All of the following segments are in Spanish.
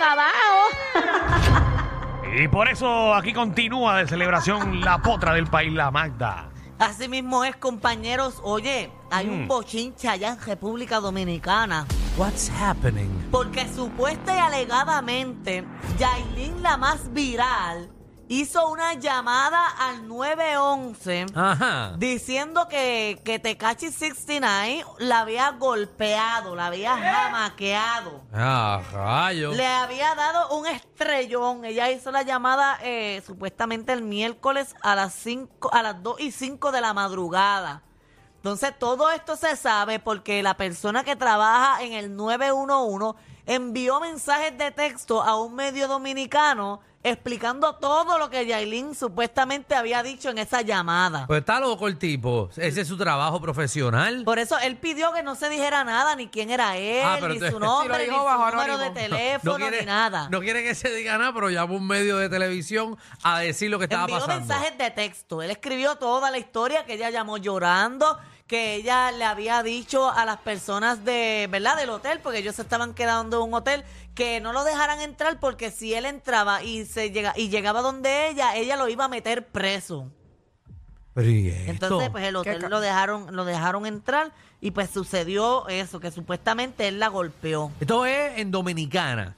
acabado. Y por eso aquí continúa de celebración la potra del país, la Magda. Así mismo es, compañeros. Oye, hay un Mm. bochinche allá en República Dominicana. What's happening? Porque supuesta y alegadamente, Yailin, la más viral, hizo una llamada al 911 Ajá. diciendo que, que Tecachi 69 la había golpeado, la había jamaqueado. Ah, rayo. Le había dado un estrellón. Ella hizo la llamada eh, supuestamente el miércoles a las 5, a las 2 y 5 de la madrugada. Entonces, todo esto se sabe porque la persona que trabaja en el 911 envió mensajes de texto a un medio dominicano explicando todo lo que Yailin supuestamente había dicho en esa llamada. Pues está loco el tipo. Ese es su trabajo profesional. Por eso él pidió que no se dijera nada, ni quién era él, Ah, pero ni su nombre, Sí, lo ni dijo su bajo número de anónimo. teléfono, ni nada. no quiere que se diga nada, pero llama un medio de televisión a decir lo que estaba envió pasando. mensajes de texto. Él escribió toda la historia que ella llamó llorando, que ella le había dicho a las personas de, ¿verdad? Del hotel, porque ellos se estaban quedando en un hotel, que no lo dejaran entrar porque si él entraba y se llega y llegaba donde ella, ella lo iba a meter preso. Pero ¿y esto? Entonces, pues el ¿Qué hotel lo dejaron, lo dejaron entrar y pues sucedió eso, que supuestamente él la golpeó. Esto es en Dominicana.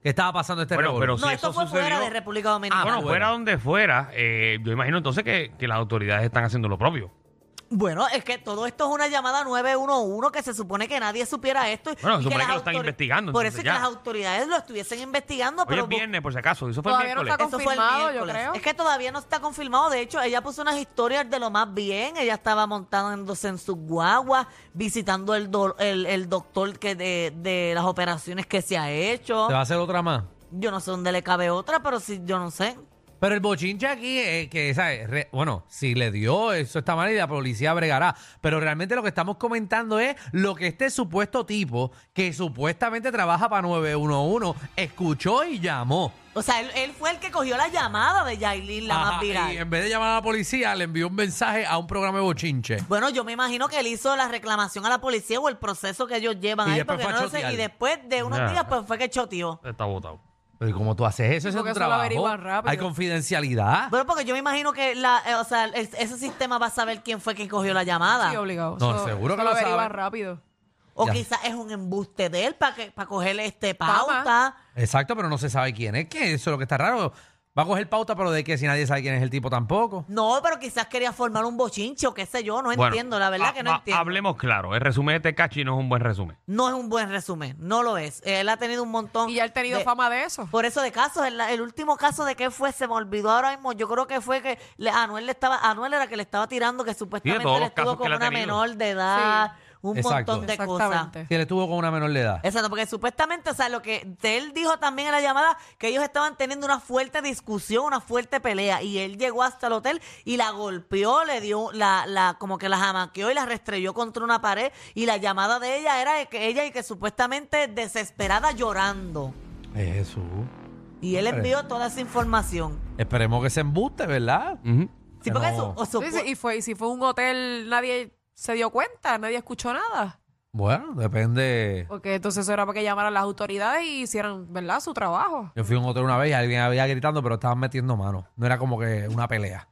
que estaba pasando este Bueno, pero no, esto eso fue fuera sucedió- de República Dominicana. Ah, bueno, bueno. fuera donde fuera, eh, yo imagino entonces que, que las autoridades están haciendo lo propio. Bueno, es que todo esto es una llamada 911 que se supone que nadie supiera esto. y- Bueno, se supone las que lo están investigando, Por eso es que ya. las autoridades lo estuviesen investigando. Hoy pero es viernes, por si acaso. Eso fue el Todavía no miércoles. está Eso fue el confirmado, yo miércoles. creo. Es que todavía no está confirmado. De hecho, ella puso unas historias de lo más bien. Ella estaba montándose en su guagua, visitando el, do- el, el doctor que de, de las operaciones que se ha hecho. ¿Te va a hacer otra más? Yo no sé dónde le cabe otra, pero sí, yo no sé. Pero el bochinche aquí es que, ¿sabes? Re- bueno, si le dio, eso está mal y la policía bregará. Pero realmente lo que estamos comentando es lo que este supuesto tipo, que supuestamente trabaja para 911, escuchó y llamó. O sea, él, él fue el que cogió la llamada de Yailin, la Ajá, más viral. Y en vez de llamar a la policía, le envió un mensaje a un programa de bochinche. Bueno, yo me imagino que él hizo la reclamación a la policía o el proceso que ellos llevan Y ahí, después porque fue a no lo sé. chotear. Y después de unos días, pues fue que choteó. Está votado. Pero ¿y cómo tú haces eso? Ese es eso lo trabajo. averiguan rápido. Hay confidencialidad. Bueno, porque yo me imagino que la, eh, o sea, el- ese sistema va a saber quién fue quien cogió la llamada. Sí, obligado. No, Eso- seguro eso que lo averiguan sabe. rápido. o Ya. quizás es un embuste de él para que para cogerle este Fama. pauta. Exacto, pero no se sabe quién es. ¿Qué? Eso es lo que está raro. Va a coger pauta, pero de que si nadie sabe quién es el tipo tampoco. No, pero quizás quería formar un bochinche o qué sé yo. No Bueno, entiendo, la verdad ha- que no ha- entiendo. Hablemos claro. El resumen de Tecachi no es un buen resumen. No es un buen resumen, no lo es. Él ha tenido un montón. Y ya él ha tenido de- fama de eso. Por eso de casos, el, el último caso de qué fue, se me olvidó ahora mismo. Yo creo que fue que le, Anuel le estaba, Anuel era que le estaba tirando que supuestamente todos él los estuvo casos que con él ha una tenido. menor de edad, un Exacto. montón de cosas. Exactamente. Si él estuvo con una menor de edad. Exacto, porque supuestamente, o sea, lo que él dijo también en la llamada, que ellos estaban teniendo una fuerte discusión, una fuerte pelea, y él llegó hasta el hotel y la golpeó, le dio, la, la, como que la jamaqueó y la restrelló contra una pared, y la llamada de ella era de que ella y que supuestamente desesperada llorando. Jesús. Y él envió toda esa información. Esperemos que se embuste, ¿verdad? Ujú. Sí, porque No. eso, o supo- Sí, sí, y, fue, y si fue un hotel, nadie se dio cuenta, nadie escuchó nada. Bueno, depende. Porque entonces eso era para que llamaran las autoridades y hicieran, ¿verdad?, su trabajo. Yo fui a un hotel una vez y alguien había gritando, pero estaban metiendo mano. No era como que una pelea.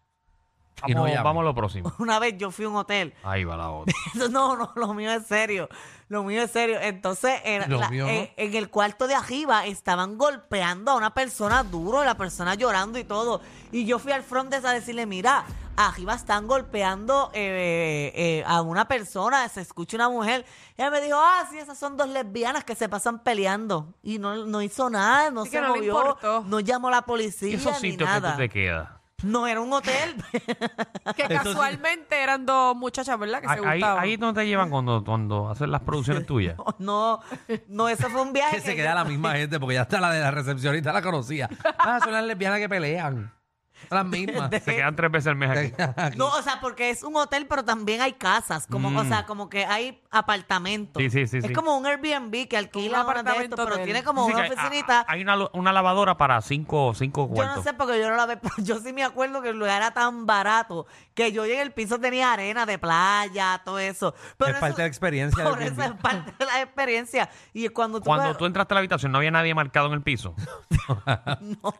Y no Vamos, a lo próximo. una vez yo fui a un hotel. Ahí va la otra. No, no, lo mío es serio. Lo mío es serio. Entonces, en, Lo la- mío no. en- en el cuarto de arriba estaban golpeando a una persona duro, y la persona llorando y todo. Y yo fui al front desk a decirle, mira, arriba están golpeando eh, eh, a una persona, se escucha una mujer. Y ella me dijo, ah, sí, esas son dos lesbianas que se pasan peleando. Y no, no hizo nada, no Así se que no le movió, importó. no llamó a la ¿Y policía esos ni sitios que nada. tú te quedas? No era un hotel. Que Eso sí. casualmente eran dos muchachas, ¿verdad?, que se Ahí, gustaban. ahí no te llevan cuando, cuando hacen las producciones tuyas. no, no, eso fue un viaje. Que se que queda la misma gente, porque ya está la de la recepcionista, la conocía. Ah, son las lesbianas que pelean. Las mismas. Se quedan tres veces al mes aquí. No, o sea, porque es un hotel, pero también hay casas, como, o sea, como que hay apartamentos. Mm. Sí, sí, sí, Es sí. como un Airbnb que alquila Un de apartamento pero hotel. tiene como Sí, una que hay- oficinita. Hay una, una lavadora para cinco, cinco Yo cuartos. no sé porque yo no la ve, yo sí me acuerdo que el lugar era tan barato que yo llegué el piso tenía arena de playa, todo eso. Pero Es parte de la experiencia del Por eso es Airbnb. parte de la experiencia. Y cuando tú Cuando vas- tú entraste a la habitación, no había nadie marcado en el piso. no, no,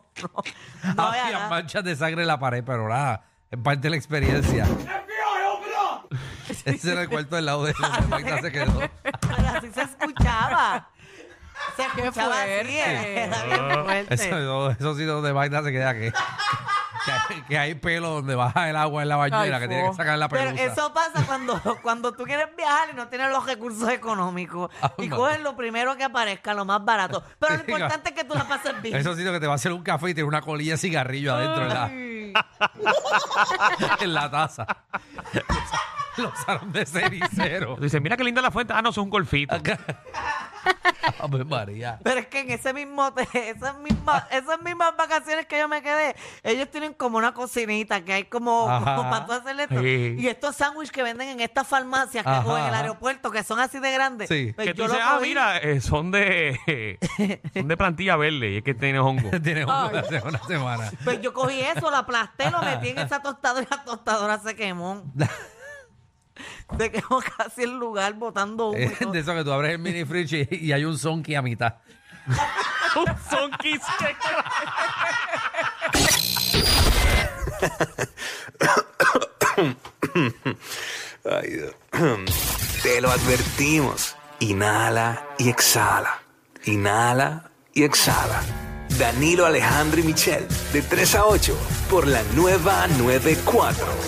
no había Había nada. manchas de sangre en la pared, pero nada, es parte de la experiencia. Ese era el cuarto del lado de donde Magda se quedó. Pero así se escuchaba. Se Qué escuchaba así, era bien fuerte. Eso, eso, eso sí donde Magda se queda que, que, hay, que hay pelo donde baja el agua en la bañera Ay, que tiene que sacar la Pero pelusa. eso pasa cuando, cuando tú quieres viajar y no tienes los recursos económicos. y Ah, coges lo primero que aparezca, lo más barato. Pero lo importante es que tú la pases bien. Eso sí, que te va a hacer un café y tiene una colilla de cigarrillo adentro en la, en la taza. Lo usaron de cenicero. Dice, mira qué linda la fuente. Ah, no, eso es un golfito. Ave María. Pero es que en ese mismo hotel, esas mismas, esas mismas vacaciones que yo me quedé, ellos tienen como una cocinita que hay como, Ajá. como para tú hacerle esto. Sí. Y estos sándwiches que venden en estas farmacias que- Ajá, o en el aeropuerto que son así de grandes. Sí. pues que tú dices, ah, mira, eh, son de son de plantilla verde y es que tiene hongo. Tiene una, una semana. Pues yo cogí eso, lo aplasté, lo metí en esa tostadora y la tostadora se quemó. Se quemó casi el lugar botando humo. y todo. de eso que tú abres el mini fridge y, y hay un sonky a mitad. un sonquis que- Ay, Dios. Te lo advertimos. Inhala y exhala. Inhala y exhala. Danilo Alejandro y Michel, de 3 a 8, por la nueva 94.